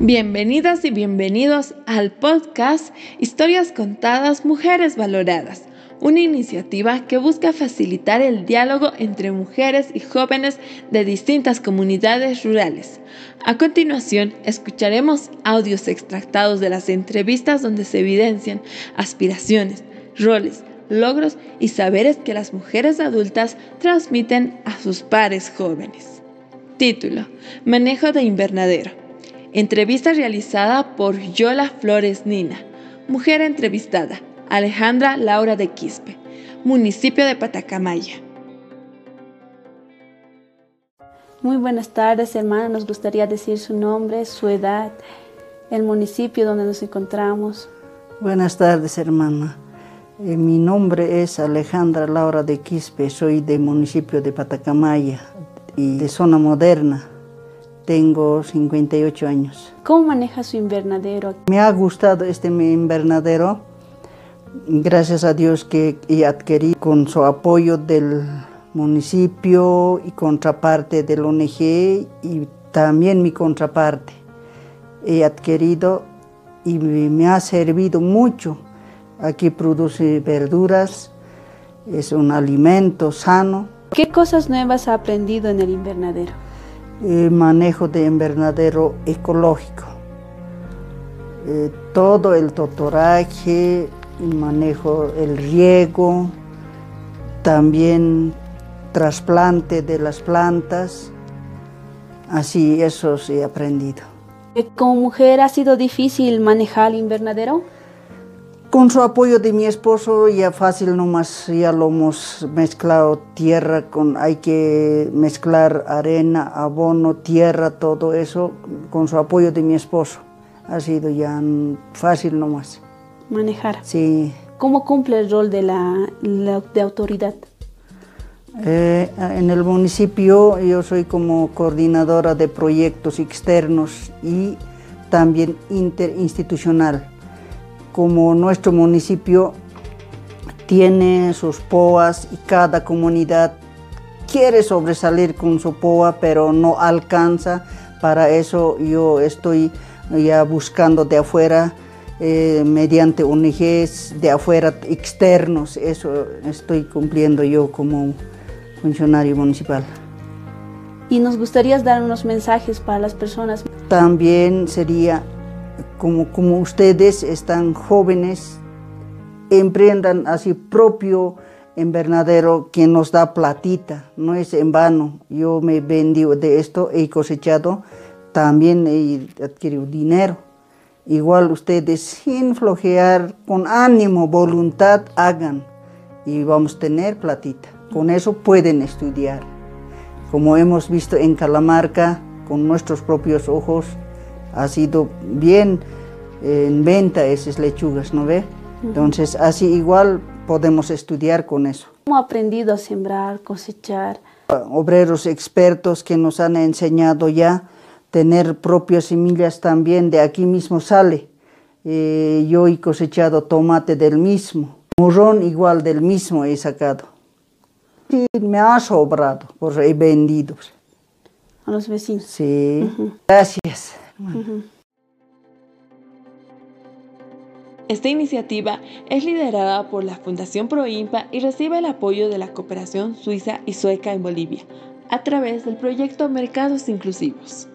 Bienvenidas y bienvenidos al podcast Historias Contadas, Mujeres Valoradas, una iniciativa que busca facilitar el diálogo entre mujeres y jóvenes de distintas comunidades rurales. A continuación, escucharemos audios extractados de las entrevistas donde se evidencian aspiraciones, roles, logros y saberes que las mujeres adultas transmiten a sus pares jóvenes. Título, Manejo de invernadero. Entrevista realizada por Yola Flores Nina. Mujer entrevistada, Alejandra Laura de Quispe, municipio de Patacamaya. Muy buenas tardes, hermana. Nos gustaría decir su nombre, su edad, el municipio donde nos encontramos. Buenas tardes, hermana. Eh, mi nombre es Alejandra Laura de Quispe. Soy del municipio de Patacamaya y de zona moderna. Tengo 58 años. ¿Cómo maneja su invernadero? Me ha gustado este invernadero. Gracias a Dios que he adquirido con su apoyo del municipio y contraparte del ONG y también mi contraparte. He adquirido y me ha servido mucho. Aquí produce verduras, es un alimento sano. ¿Qué cosas nuevas ha aprendido en el invernadero? Manejo de invernadero ecológico. Eh, todo el totoraje, manejo el riego, también trasplante de las plantas. Así, eso sí he aprendido. ¿Como mujer ha sido difícil manejar el invernadero? Con su apoyo de mi esposo ya fácil nomás, ya lo hemos mezclado tierra con, hay que mezclar arena, abono, tierra, todo eso, con su apoyo de mi esposo. Ha sido ya fácil nomás. Manejar. Sí. ¿Cómo cumple el rol de la, de autoridad? Eh, en el municipio yo soy como coordinadora de proyectos externos y también interinstitucional como nuestro municipio tiene sus POAs y cada comunidad quiere sobresalir con su POA, pero no alcanza. Para eso yo estoy ya buscando de afuera, eh, mediante ONGs de afuera externos. Eso estoy cumpliendo yo como funcionario municipal. Y nos gustaría dar unos mensajes para las personas. También sería como, como ustedes están jóvenes, emprendan así propio invernadero que nos da platita, no es en vano. Yo me vendí de esto, he cosechado, también he adquirido dinero. Igual ustedes sin flojear, con ánimo, voluntad, hagan y vamos a tener platita. Con eso pueden estudiar. Como hemos visto en Calamarca, con nuestros propios ojos, ha sido bien eh, en venta esas lechugas, ¿no ve? Entonces, así igual podemos estudiar con eso. ¿Cómo ha aprendido a sembrar, cosechar? Obreros expertos que nos han enseñado ya tener propias semillas también, de aquí mismo sale. Eh, yo he cosechado tomate del mismo, morrón igual del mismo he sacado. Y me ha sobrado, pues he vendido. A los vecinos. Sí, gracias. Esta iniciativa es liderada por la Fundación Proimpa y recibe el apoyo de la cooperación suiza y sueca en Bolivia a través del proyecto Mercados Inclusivos.